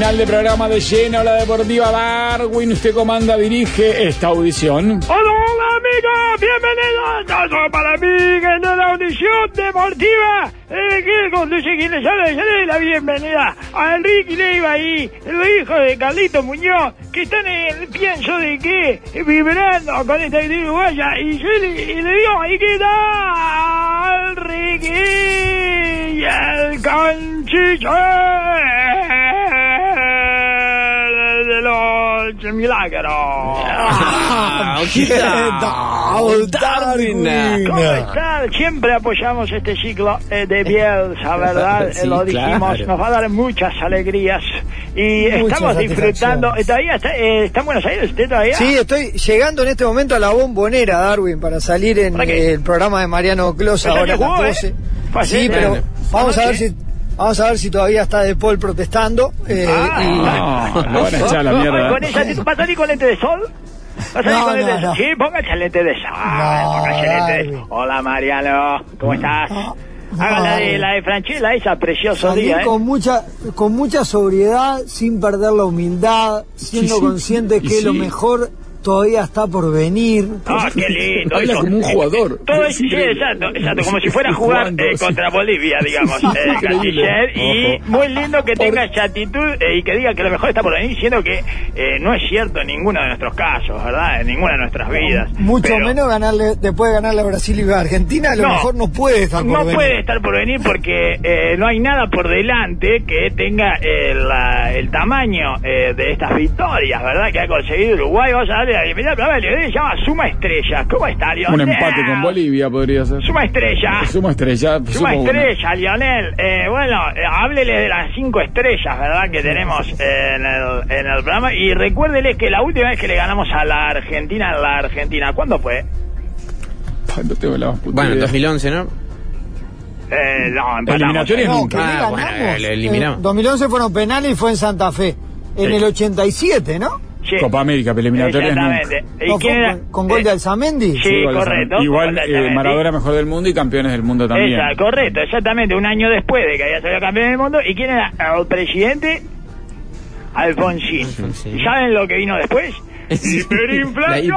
Final de programa de lleno, la deportiva Darwin. Usted comanda, dirige esta audición. Hola, hola amigos, bienvenidos todos para mí en la audición deportiva. Eh, que conduce quien les doy la bienvenida a Enrique Leiva ahí, el hijo de Carlito Muñoz, que están en el pienso de que vibrando con esta idea uruguaya y yo le, y le digo, ahí que tal, Ricky y el canchiche los milagros. ¿Qué tal, Darwin? ¿Cómo están? Siempre apoyamos este ciclo eh, de Bielsa, ¿verdad? Sí, Eh, Lo dijimos, claro. nos va a dar muchas alegrías. Y Muchas estamos disfrutando. eh, ¿Todavía está, eh, está en Buenos Aires usted todavía? Sí, estoy llegando en este momento a la bombonera, Darwin, para salir en ¿Para el programa de Mariano Clos ahora a las 12. ¿eh? Fue Sí, pero ¿eh? vamos a ver si vamos a ver si todavía está De Paul protestando. eh, Ah. y- No, lo van a echar a la mierda. Con esa ¿Va a salir con lente de sol? ¿Va a salir No, con lente no, de sol? no. Sí, póngase el lente de sol. póngase el lente de sol. Hola, Mariano. ¿Cómo estás? No, Haga la de, la de Franchella, esa precioso Salir día, ¿eh? con mucha con mucha sobriedad, sin perder la humildad, siendo Sí, sí. consciente que lo mejor todavía está por venir. Ah, qué lindo. Habla como un jugador. Todo Es sí, increíble. exacto, exacto, como si fuera a jugar eh, contra Bolivia, digamos, eh. Canciller, y muy lindo que tenga esa actitud eh, y que diga que lo mejor está por venir, siendo que eh, no es cierto en ninguno de nuestros casos, ¿verdad? En ninguna de nuestras vidas. Mucho Pero menos ganarle después de ganarle a Brasil y a Argentina, a lo No. mejor no puede estar por No venir. puede estar por venir porque eh, no hay nada por delante que tenga el, la- el tamaño eh, de estas victorias, ¿verdad? Que ha conseguido Uruguay. Vamos a se llama Suma Estrellas. ¿Cómo está, Lionel? Un empate con Bolivia podría ser. Suma Estrella. Suma estrella. Suma suma una. estrella, Lionel. Eh, bueno, eh, háblele de las cinco estrellas, ¿verdad? Que tenemos eh, en, el, en el programa. Y recuérdele que la última vez que le ganamos a la Argentina, en la Argentina, ¿cuándo fue? No tengo la más puta Bueno, en idea. 2011, ¿no? Eh, no, empatamos. Eliminatoria eh. No, nunca. que le Ah, ganamos. bueno, lo eliminamos. En 2011 fueron penales y fue en Santa Fe. En Sí. el 87, ¿no? Sí. Copa América, eliminatorias nunca. Exactamente. ¿Y No, quién fue era? con, con gol Eh, de Alzamendi. Sí, correcto. Igual eh. Maradona mejor del mundo y campeones del mundo también. Esa, correcto, exactamente, un año después de que había salido campeón del mundo. ¿Y quién era el presidente? Alfonsín. Alfonsín. ¿Y ¿Saben lo que vino después? Sí. ¡Hiperinflación!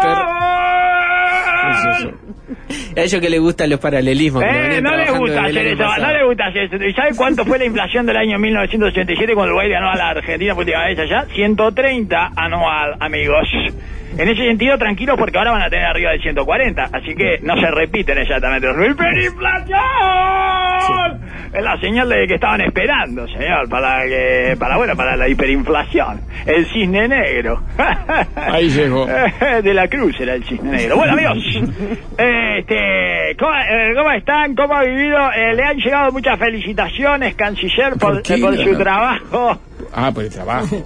A ellos que les gustan los paralelismos. Eh, no le trabajando gusta hacer eso, no pasado. le gusta hacer eso. ¿Y sabe cuánto fue la inflación del año 1987 cuando Uruguay ganó a la Argentina por última vez allá? 130 anual, amigos. En ese sentido, tranquilos porque ahora van a tener arriba del 140, así que no se repiten exactamente. ¡Hiperinflación! Es la señal de que estaban esperando, señor, para que, para bueno, para la hiperinflación. El cisne negro. Ahí llegó. de la Cruz era el cisne negro. Bueno, amigos, este, ¿cómo, eh, cómo están? ¿Cómo ha vivido? Eh, le han llegado muchas felicitaciones, canciller, por, ¿Por qué? eh, por su trabajo. Ah, por el trabajo.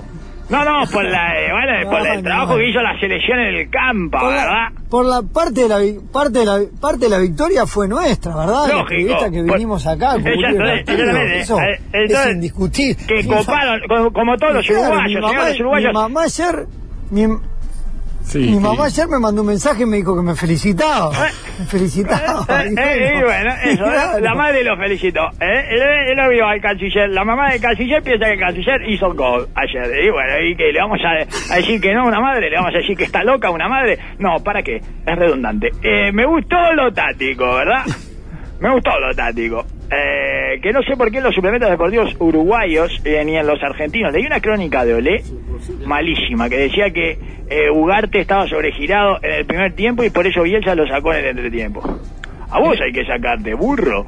No, no, por, la, eh, bueno, por el trabajo que hizo la selección en el campo, Por ¿verdad? la, por la parte de la parte de la parte de la victoria fue nuestra, ¿verdad? Lógico. periodistas que vinimos acá eso Eh, es indiscutible. Que coparon, como, como todos los uruguayos, mi mamá, ayer mi, Sí, mi sí. mamá ayer me mandó un mensaje y me dijo que me felicitaba. Me felicitaba. Eh, Y eh, y bueno, eso, claro. la madre lo felicitó. ¿eh? Él, él lo vio al canciller. La mamá del canciller piensa que el canciller hizo gol ayer. Y bueno, ¿y que ¿Le vamos a, a decir que no a una madre? ¿Le vamos a decir que está loca una madre? No, ¿para qué? Es redundante. Eh, me gustó lo táctico, ¿verdad? Me gustó lo táctico. Eh, que no sé por qué en los suplementos deportivos uruguayos eh, ni en los argentinos. Leí una crónica de Olé malísima que decía que eh, Ugarte estaba sobregirado en el primer tiempo y por eso Bielsa lo sacó en el entretiempo. A vos hay que sacarte, burro.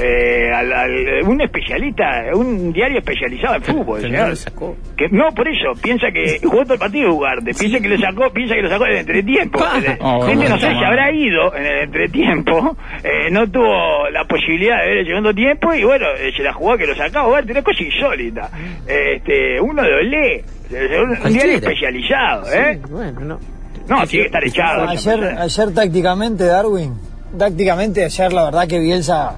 Eh, al- al- un especialista, un diario especializado en fútbol, Pero no señor. lo sacó. Que, no, por eso, piensa que jugó todo el partido Ugarte, piensa que lo sacó, piensa que lo sacó en el entretiempo. Eh, Oh, Gente bueno, no sé mal. habrá ido en el entretiempo, eh, no tuvo la posibilidad de ver el segundo tiempo y bueno, eh, se la jugó que lo sacaba Ugarte, una cosa insólita. Este, uno Olé, eh, un, un diario especializado, ¿eh? Sí, bueno, no. No, tiene que estar echado. Ayer, ayer tácticamente, Darwin, tácticamente ayer la verdad que Bielsa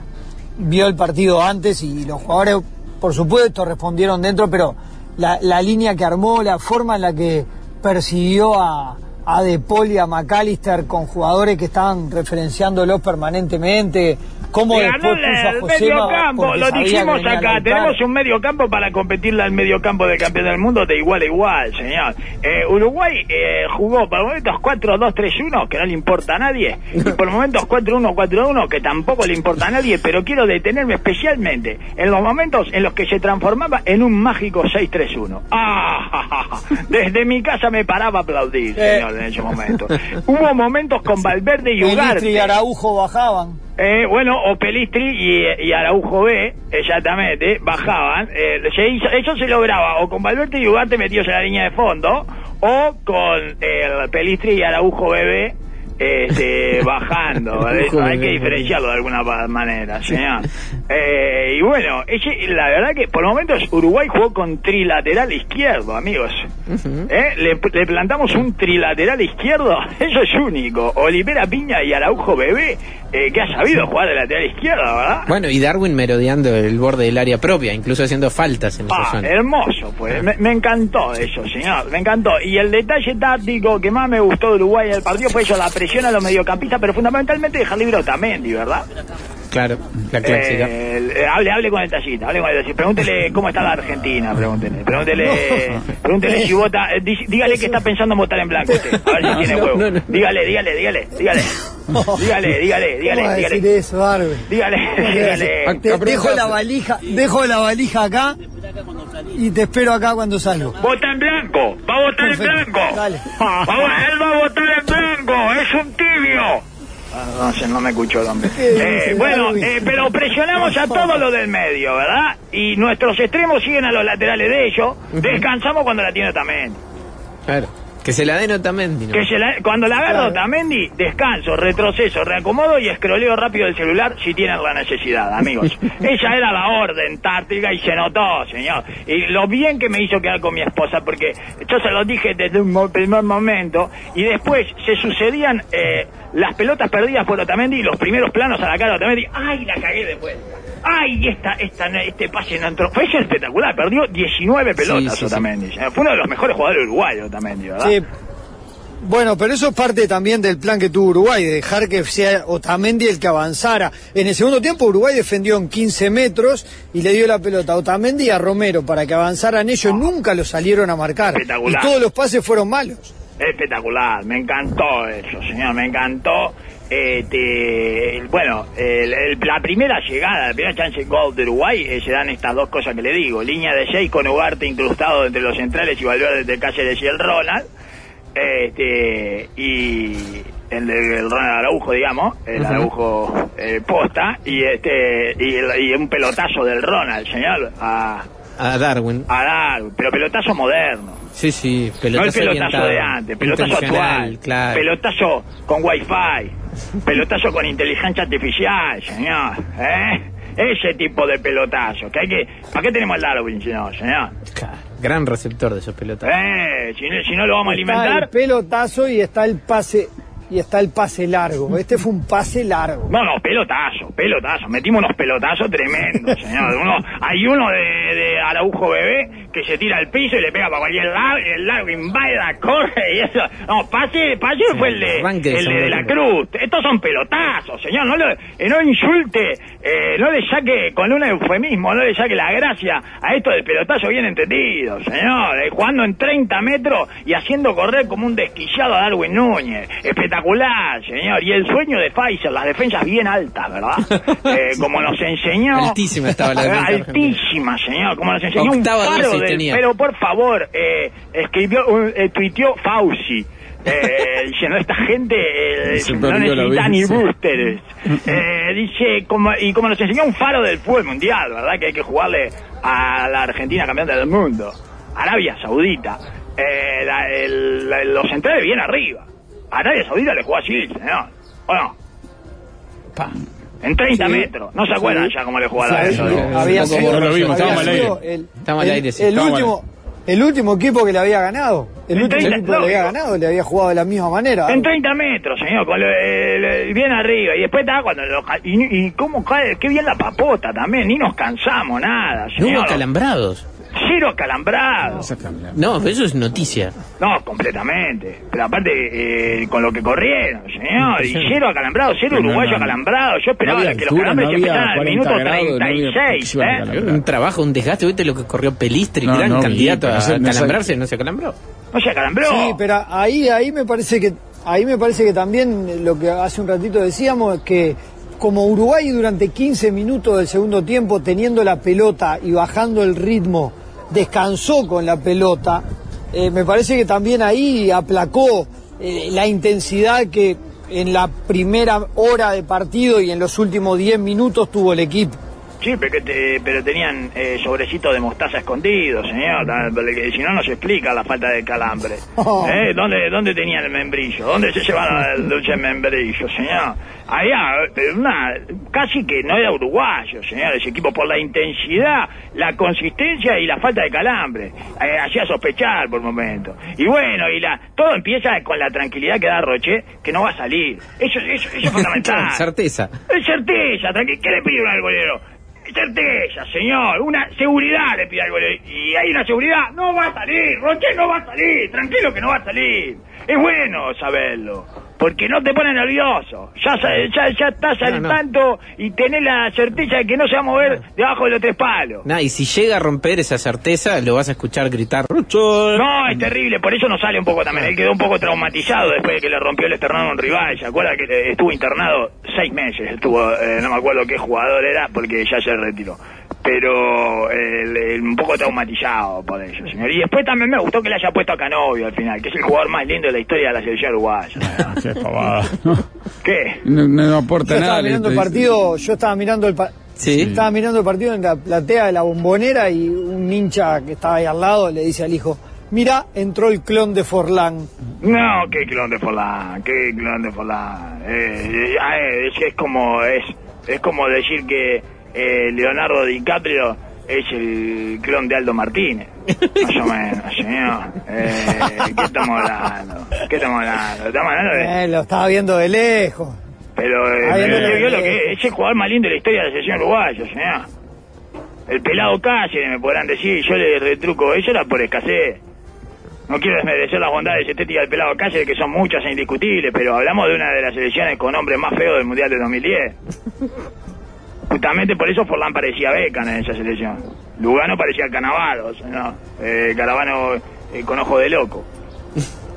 vio el partido antes y los jugadores, por supuesto, respondieron dentro, pero la, la línea que armó, la forma en la que persiguió a, a De y a McAllister con jugadores que estaban referenciándolos permanentemente. ¿Cómo Le después el medio campo, lo dijimos acá, tenemos un medio campo para competirle al medio campo de campeón del mundo de igual a igual, señor. Eh, Uruguay eh, jugó por momentos 4-2-3-1, que no le importa a nadie, y por momentos 4-1-4-1, que tampoco le importa a nadie, pero quiero detenerme especialmente en los momentos en los que se transformaba en un mágico 6-3-1. ¡Ah! ja, ja, ja! Desde mi casa me paraba a aplaudir, Eh. En ese momento. Hubo momentos con Valverde y Pelistri Ugarte. y Araujo bajaban. Eh, bueno, o Pelistri y, y Araujo B, exactamente, bajaban. Eh, se hizo- eso se lograba o con Valverde y Ugarte metidos en la línea de fondo, o con eh, Pelistri y Araujo BB este, bajando. Hay que diferenciarlo de alguna manera, señor. Eh, y bueno, la verdad que por momentos Uruguay jugó con trilateral izquierdo, amigos. ¿Eh? Le, le plantamos un trilateral izquierdo, eso es único. Olivera Piña y Araujo Bebé, eh, que ha sabido jugar de lateral izquierdo, ¿verdad? Bueno, y Darwin merodeando el borde del área propia, incluso haciendo faltas en esa Ah, zona. hermoso, pues. Me, me encantó eso, señor. Me encantó. Y el detalle táctico que más me gustó de Uruguay en el partido fue eso, la presión a los mediocampistas, pero fundamentalmente dejar libre a Otamendi, ¿verdad? Claro, la clásica. Eh, eh, hable, hable con el tallita, hable con el tallita. Pregúntele cómo está la Argentina, pregúntele. Pregúntele, pregúntele si vota, eh, dígale que está pensando en votar en blanco usted. A ver si tiene huevo. no. Dígale, dígale, dígale, dígale. Dígale, dígale, dígale, ¿Cómo va a dígale. decir eso, Darwin? Dígale, dígale. Te- dejo la valija, dejo la valija acá y te espero acá cuando salgo. Vota en blanco, va a votar Perfecto, en blanco. dale. Va a- él va a votar en blanco, es un tibio. Ah, no sé, no me escuchó. ¿Qué Eh, dice, bueno, eh, pero presionamos a todo lo del medio, ¿verdad? Y nuestros extremos siguen a los laterales de ellos. Descansamos cuando la tiene también. Claro. Que se la den Otamendi, ¿no? Que se la- cuando la agarro Claro. Otamendi, descanso, retroceso, reacomodo y escroleo rápido el celular si tienen la necesidad, amigos. Esa era la orden táctica y se notó, señor. Y lo bien que me hizo quedar con mi esposa, porque yo se lo dije desde un primer momento y después se sucedían eh, las pelotas perdidas por Otamendi y los primeros planos a la cara de Otamendi. ¡Ay, la cagué de vuelta! ¡Ay, esta, esta, este pase no entró! Fue espectacular, perdió 19 pelotas sí, sí. Otamendi. Fue uno de los mejores jugadores uruguayos Otamendi, ¿verdad? Sí. Bueno, pero eso es parte también del plan que tuvo Uruguay, de dejar que sea Otamendi el que avanzara. En el segundo tiempo Uruguay defendió en 15 metros y le dio la pelota a Otamendi y a Romero para que avanzaran ellos. Nunca lo salieron a marcar. Y Espectacular. todos los pases fueron malos. Espectacular, me encantó eso, señor, me encantó. Este, bueno, el- el- la primera llegada, la primera chance gol de Uruguay, eh, se dan estas dos cosas que le digo. Línea de 6 con Ugarte incrustado entre los centrales y Valverde entre Cáceres y el Ronald. Este, y el, de- el Ronald Araujo, digamos, el Araujo eh, posta, y este y, el- y un pelotazo del Ronald, señor, a, A Darwin. a dar, pero pelotazo moderno. Sí, sí, No el pelotazo pelotazo de antes, pelotazo actual, claro. pelotazo con wifi, pelotazo con inteligencia artificial, señor, ¿eh? Ese tipo de pelotazo, que hay que... ¿Para qué tenemos el Darwin, señor, señor? Claro, Gran receptor de esos pelotas. ¿Eh? Si, no- si no lo vamos a Está el alimentar... pelotazo y está el pase y está el pase largo. Este fue un pase largo. No, no, pelotazo, pelotazo. Metimos unos pelotazos tremendos, señor. Uno, hay uno de, de Araujo Bebé que se tira al piso y le pega para cualquier lado, y el largo invade, corre y eso. No, pase, pase Sí, fue el de, el de, de la. Cruz. Estos son pelotazos, señor. No, lo- eh, no insulte, eh, no le saque, con un eufemismo, no le saque la gracia a esto del pelotazo bien entendido, señor. Eh, jugando en 30 metros y haciendo correr como un desquiciado a Darwin Núñez. Espectacular, señor. Y el sueño de Pfizer, las defensas bien altas, ¿verdad? Eh, como nos enseñó. Altísima estaba la defensa Altísima, señor. Como nos enseñó Octava un paro del- tenía. Pero por favor, eh, escribió, eh, tuiteó Fauci. Eh, diciendo esta gente eh, no necesita ni boosters Eh, dice como y como nos enseñó un faro del fútbol mundial verdad que hay que jugarle a la Argentina campeona del mundo Arabia Saudita eh, la- el- la- los centrales bien arriba Arabia Saudita le jugó así señor ¿o no? Pa. En 30 Sí. metros no se acuerdan Sí. ya cómo le jugó a la Sí, Arabia Saudita había sido. Lo vimos, había sido el, el- aire, sí, el al último, el último equipo que le había ganado. El En último 30, equipo que le había ganado le había jugado de la misma manera. En 30 metros, señor, con lo- el- bien arriba. Y después estaba cuando... lo- y, y cómo cae, qué bien la papota también, ni nos cansamos, nada, No hubo calambrados. Cero acalambrado. No, pero eso es noticia. No, completamente. Pero aparte, eh, con lo que corrieron, señor. Y cero acalambrado, cero no, uruguayo no. acalambrado. Yo esperaba No había que los altura, calambres no se había empezaran al 40 minuto grados, no había- 36. se iban a ¿eh? Un trabajo, un desgaste. ¿Viste lo que corrió Pelistri? No, Gran no, candidato a no sé- no sé- calambrarse, no se acalambró. No se acalambró. Sí, pero ahí, ahí me parece que ahí me parece que también lo que hace un ratito decíamos es que como Uruguay durante 15 minutos del segundo tiempo teniendo la pelota y bajando el ritmo descansó con la pelota, eh, me parece que también ahí aplacó eh, la intensidad que en la primera hora de partido y en los últimos 10 minutos tuvo el equipo. Sí, pero, que te- pero tenían eh, sobrecitos de mostaza escondidos, señor. Ta- porque Si no, no se explica la falta de calambre. Oh. ¿Eh? ¿Dónde, ¿Dónde tenían el membrillo? ¿Dónde se llevaron el dulce membrillo, señor? Allá, eh, una, casi que no era uruguayo, señor, ese equipo, por la intensidad, la consistencia y la falta de calambre. Eh, hacía sospechar por momento. Y bueno, y la todo empieza con la tranquilidad que da Roche, que no va a salir. Eso, eso, eso es fundamental. Certeza. Es certeza, ¿qué le pide uno al golero? Certeza, señor, una seguridad le pide al golero. Y hay una seguridad, no va a salir, Roche no va a salir, tranquilo que no va a salir. Es bueno saberlo, porque no te pone nervioso. Ya, ya, ya estás al No, no. tanto y tenés la certeza de que no se va a mover debajo de los tres palos. Nah, y si llega a romper esa certeza, lo vas a escuchar gritar. "Rucho". No, es terrible, por eso no sale un poco también. Él quedó un poco traumatizado después de que le rompió el esternón a un rival. ¿Se acuerda que estuvo internado seis meses? Estuvo, eh, no me acuerdo qué jugador era porque ya se retiró. Pero eh, el- un poco traumatizado por eso, señor. Y después también me gustó que le haya puesto a Canovio al final, que es el jugador más lindo de la historia de la selección uruguaya. Qué pavada. ¿Qué? No, no aporta Yo nada. estaba mirando el le- partido, yo estaba mirando el pa- Sí. estaba mirando el partido en la platea de la bombonera y un hincha que estaba ahí al lado le dice al hijo, mira, entró el clon de Forlán. No, qué clon de Forlán, qué clon de Forlán. Eh, eh, eh, es, es como es es como decir que eh, Leonardo DiCaprio es el clon de Aldo Martínez. Más o menos, señor. Eh, ¿Qué estamos hablando? ¿Qué estamos hablando? Estamos hablando de... Eh, lo estaba viendo de lejos. Pero eh, pero se vio lo que es, es el jugador más lindo de la historia de la selección uruguaya, señor. El pelado Cáceres, me podrán decir, yo le retruco, eso era por escasez. No quiero desmerecer las bondades estéticas del pelado Cáceres, que son muchas e indiscutibles, pero hablamos de una de las selecciones con hombres más feos del Mundial de 2010. Justamente por eso Forlán parecía Becan en esa selección. Lugano parecía Canavaro, ¿no? Eh, Caravano eh, con ojo de loco.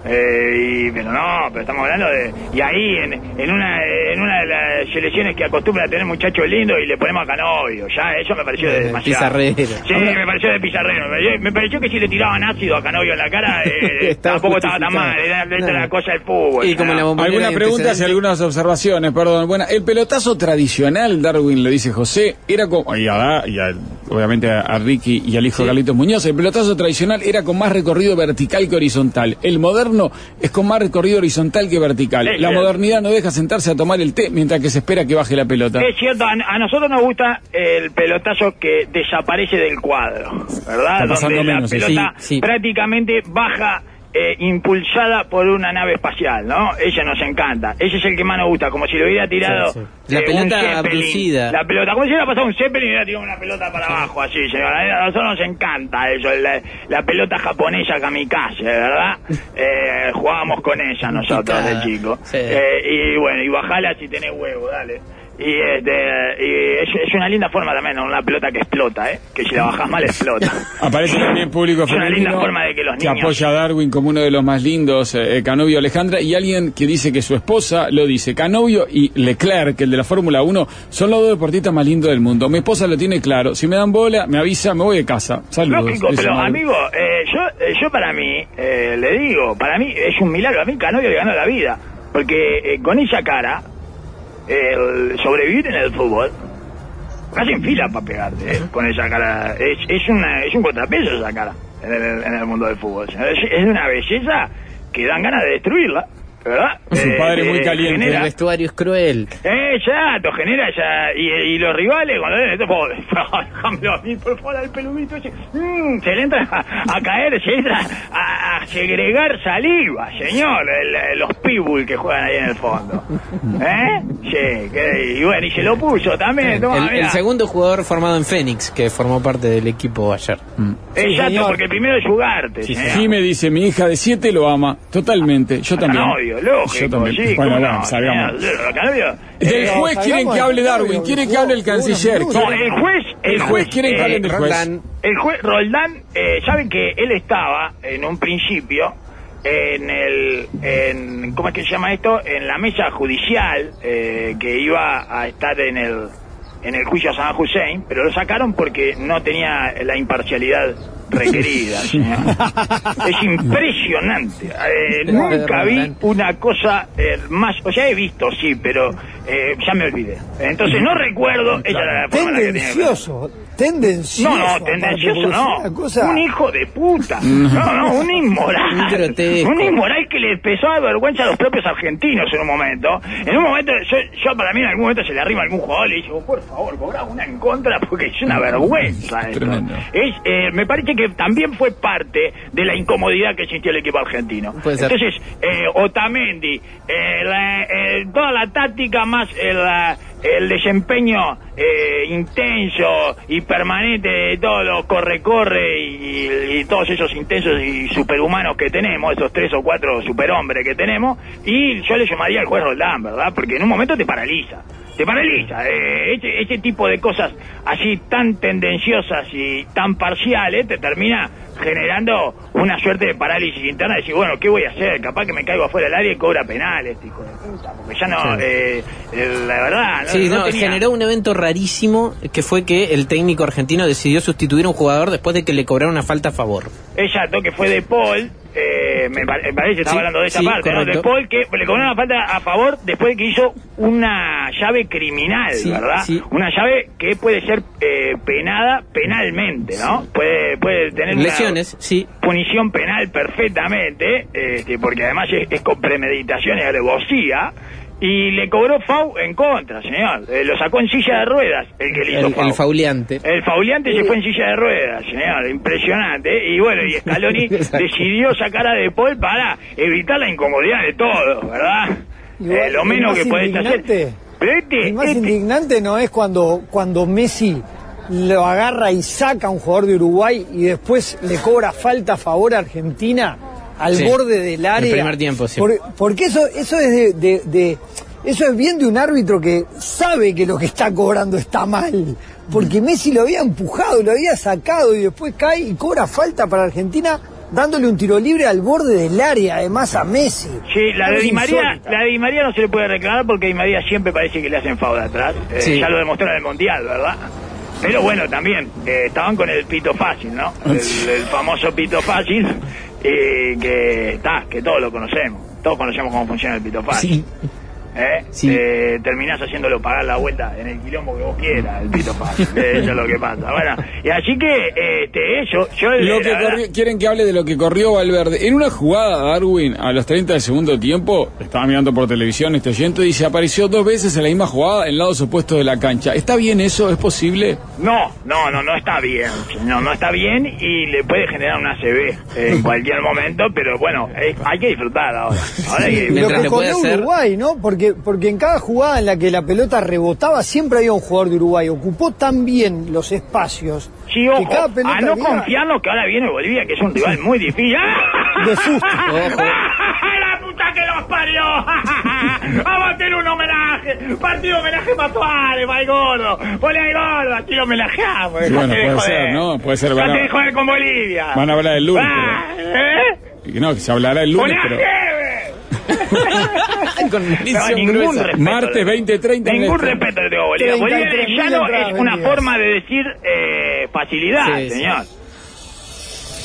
Eh, y, pero no, pero estamos hablando de... Y ahí, en, en, una, en una de las selecciones que acostumbra a tener muchachos lindos y le ponemos a Canovio, ya eso me pareció Eh, demasiado. pizarrero. Sí, me pareció de pizarrero. Me pareció, me pareció que si le tiraban ácido a Canovio en la cara, eh, tampoco estaba tan mal. Era, era No. la cosa del fútbol. Y como ¿no? la bombonera Algunas preguntas y algunas observaciones, perdón. Bueno, el pelotazo tradicional, Darwin lo dice José, era como. Y, a, y a- obviamente a, a Ricky y al hijo de Carlitos Muñoz, el pelotazo tradicional era con más recorrido vertical que horizontal. El moderno es con más recorrido horizontal que vertical. Es La cierto. modernidad no deja sentarse a tomar el té mientras que se espera que baje la pelota. Es cierto, a, a nosotros nos gusta el pelotazo que desaparece del cuadro, ¿verdad? Está pasando Donde menos, la sí, pelota sí. prácticamente baja eh, impulsada por una nave espacial, ¿no? Ese nos encanta. Ese es el que más nos gusta, como si lo hubiera tirado Sí, sí. La eh, pelota abducida. La pelota, como si hubiera pasado un Zeppelin y hubiera tirado una pelota para abajo, así, señor. A nosotros nos encanta eso, la, la pelota japonesa kamikaze, ¿verdad? Eh, jugábamos con ella nosotros de chico. Sí. Eh, y bueno, y bajala si tenés huevo, dale. Y, este, y es, es una linda forma también, una pelota que explota, ¿eh? Que si la bajas mal explota. Aparece también público Es una linda forma de que los niños... apoya a Darwin como uno de los más lindos, eh, Canovio Alejandra, y alguien que dice que su esposa lo dice. Canovio y Leclerc, el de la Fórmula 1, son los dos deportistas más lindos del mundo. Mi esposa lo tiene claro. Si me dan bola, me avisa, me voy de casa. Saludos. Lógico, pero amigo, eh, yo, eh, yo para mí, eh, le digo, para mí es un milagro. A mí Canovio le ganó la vida. Porque eh, con esa cara, el sobrevivir en el fútbol, casi en fila para pegarte, eh, con esa cara. Es, es, una, es un contrapeso esa cara en el, en el mundo del fútbol. Es, es una belleza que dan ganas de destruirla, ¿verdad? Es un padre muy caliente. El vestuario es cruel. eh, Exacto, genera esa. Y, y los rivales, cuando ven esto, por déjamelo a mí, por favor, al peludito ese. mm, se le entra a, a caer, se entra a, segregar saliva, señor, el- los pitbull que juegan ahí en el fondo. ¿Eh? Sí, que- y bueno, y se lo puso también. toma, El, segundo jugador formado en Fénix, que formó parte del equipo ayer. Exacto, señor. porque el primero es Ugarte. señor. Jimé dice, mi hija de 7 lo ama, totalmente, yo también. Lógico, Yo también. sí, bueno, no, salgamos. señor, Canovio, Del eh, juez quieren que hable Darwin, quiere que hable el canciller. minutos. No, el juez, el juez, quieren que eh, hablen del juez. Roldán. El juez Roldán, eh, saben que él estaba en un principio en el, en, ¿cómo es que se llama esto? En la mesa judicial eh, que iba a estar en el, en el juicio a San Hussein, pero lo sacaron porque no tenía la imparcialidad requerida. señor. es impresionante. Eh, nunca vi una cosa eh, más, o sea, he visto, sí, pero eh, ya me olvidé. Entonces no recuerdo, ella era la forma en la que tenía que- Tendencioso, no, no, tendencioso no. cosa- Un hijo de puta. No, no, un inmoral. Un. Un inmoral que le empezó a dar vergüenza a los propios argentinos en un momento. En un momento, yo, yo para mí en algún momento se le arrima a algún jugador y le digo, por favor, cobra una en contra porque es una vergüenza esto. Tremendo. Es, eh, me parece que también fue parte de la incomodidad que sintió el equipo argentino. Entonces, eh, Otamendi, eh, la- eh, toda la táctica más el, la- el desempeño eh, intenso y permanente de todos los corre-corre y, todos esos intensos y superhumanos que tenemos, esos tres o cuatro superhombres que tenemos, y yo le llamaría al juez Roldán, ¿verdad? Porque en un momento te paraliza. Te paraliza. Eh, ese, ese tipo de cosas así tan tendenciosas y tan parciales te termina generando una suerte de parálisis interna. Decir, bueno, ¿qué voy a hacer? Capaz que me caigo afuera del área y cobra penales, este hijo de puta. Porque ya no, eh, eh, la verdad, no, Sí, no no, tenía- generó un evento rarísimo que fue que el técnico argentino decidió sustituir a un jugador después de que le cobraron una falta a favor. Exacto, que fue de Paul. Eh, me, me parece que estaba Sí, hablando de esa sí, parte, ¿no? De correcto. Paul que le cobró una falta a favor después de que hizo una llave criminal, Sí, ¿verdad? Una llave que puede ser eh, penada penalmente, ¿no? Puede, puede tener una Lesiones, sí. punición penal perfectamente, este, porque además es, es con premeditación y alevosía. Y le cobró FAU en contra, señor. Eh, lo sacó en silla de ruedas el que le hizo El, FAU. el fauleante. El fauleante se fue en silla de ruedas, señor, impresionante. Y bueno, y Scaloni decidió sacar a De Paul para evitar la incomodidad de todos, ¿verdad? Igual, Eh, lo menos que podés hacer. Pero este, El más este- indignante no es cuando, cuando Messi lo agarra y saca a un jugador de Uruguay y después le cobra falta a favor a Argentina al Sí, borde del área. el primer tiempo, sí. Por- porque eso, eso es de, de- de- eso es bien de un árbitro que sabe que lo que está cobrando está mal. Porque Messi lo había empujado, lo había sacado y después cae y cobra falta para Argentina dándole un tiro libre al borde del área, además a Messi. Sí, la de Di María, la de Di María no se le puede reclamar porque Di María siempre parece que le hacen FAU de atrás. Eh, Sí. Ya lo demostró en el Mundial, ¿verdad? Pero bueno, también, eh, estaban con el pito fácil, ¿no? El, el famoso pito fácil, eh, que está, que todos lo conocemos. Todos conocemos cómo funciona el pito fácil. Sí. ¿Eh? Sí. Eh, terminás haciéndolo pagar la vuelta en el quilombo que vos quieras, el pito fácil. Eh, Eso es lo que pasa. Bueno, y así que, este, yo, yo Lo que verdad- corrió- quieren que hable de lo que corrió Valverde. En una jugada, Darwin, a los 30 del segundo tiempo, estaba mirando por televisión este oyente, dice, apareció dos veces en la misma jugada en lados opuestos de la cancha. ¿Está bien eso? ¿Es posible? No, no, no, no está bien, señor, no está bien y le puede generar una CB en cualquier momento, pero bueno, eh, hay que disfrutar ahora. Ahora hay que- Y lo Mientras que corrió hacer- Uruguay, ¿no? Porque, porque en cada jugada en la que la pelota rebotaba siempre había un jugador de Uruguay. Ocupó tan bien los espacios Sí, que ojo, cada pelota a no había- confiarnos que ahora viene Bolivia, que es un rival muy difícil. De susto. ¡La puta que los parió! ¡Vamos a hacer un homenaje! ¡Partido homenaje para Suárez, para el gordo! ¡Ponle al gordo! Aquí lo homenajeamos. Sí, bueno, puede ser, ¿no? Puede ser, van a- de joder con Bolivia. Van a hablar el lunes, Ah, ¿eh? Y No, que se hablará el lunes, pero... Con No, ningún respeto. Martes 20:30 en el Ningún respeto le tengo a Bolivia. Bolivia 33.000 en llano es una forma de decir eh, facilidad, sí. señor. Sí,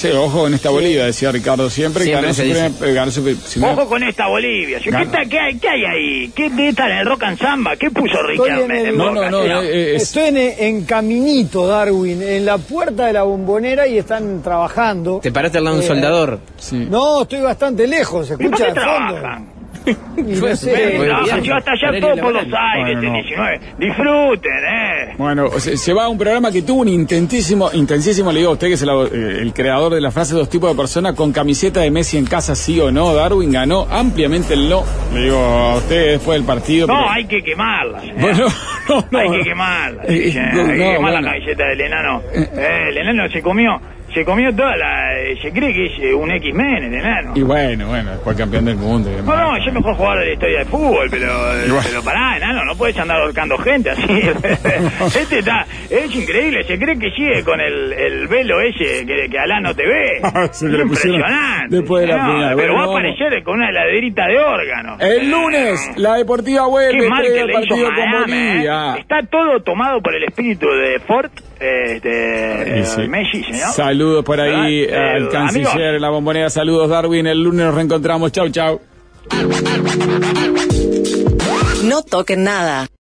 ojo en esta Bolivia, decía Ricardo siempre. Siempre ganó su se dice. primer- ganó su pri- su primer- Ojo con esta Bolivia. ¿Qué, está- qué hay, qué hay ahí? ¿Qué, está en el rock and samba? ¿Qué puso Richard en el- en No, no, no, señor? eh, eh, es- Estoy en, en Caminito, Darwin, en la puerta de la bombonera y están trabajando. Te paraste al lado de un Eh, soldador. sí. No, estoy bastante lejos, se ¿Y por escucha qué de fondo. trabajan? No sé, no, bien. yo hasta allá Horario todo por laboral. los aires, Bueno, el 19. Disfruten, eh. Bueno, se, se va a un programa que tuvo un intentísimo, intensísimo, le digo a usted que es el, eh, el creador de la frase dos tipos de personas con camiseta de Messi en casa, sí o no. Darwin ganó ampliamente el no. Le digo a usted después del partido. No, pero- hay que quemarla. señor. Bueno, no, no. Hay que quemarla. Eh, sí, hay que quemar bueno. la camiseta del enano. Eh, el enano se comió, se comió toda la. Eh, Se cree que es eh, un X-Men el enano. Y bueno, bueno, después campeón del mundo. y demás. No, no, yo mejor jugador de la historia de fútbol, pero, Igual. pero pará, enano, no puedes andar ahorcando gente así. este está, es increíble, se cree que sigue con el, el velo ese que, que Alá no te ve. Se que le pusieron Impresionante. después de la No, final. Pero Bueno, va a vamos. aparecer con una heladerita de órgano. El lunes, la Deportiva vuelve, Qué mal que le hizo partido con Miami, ¿eh? Bolivia. Está todo tomado por el espíritu de Ford, este, Y sí. Messi, señor. Saludos por ahí ¿Verdad? Al Eh, canciller, amigos. en la bombonera. Saludos, Darwin. El lunes nos reencontramos. Chau, chau. No toquen nada.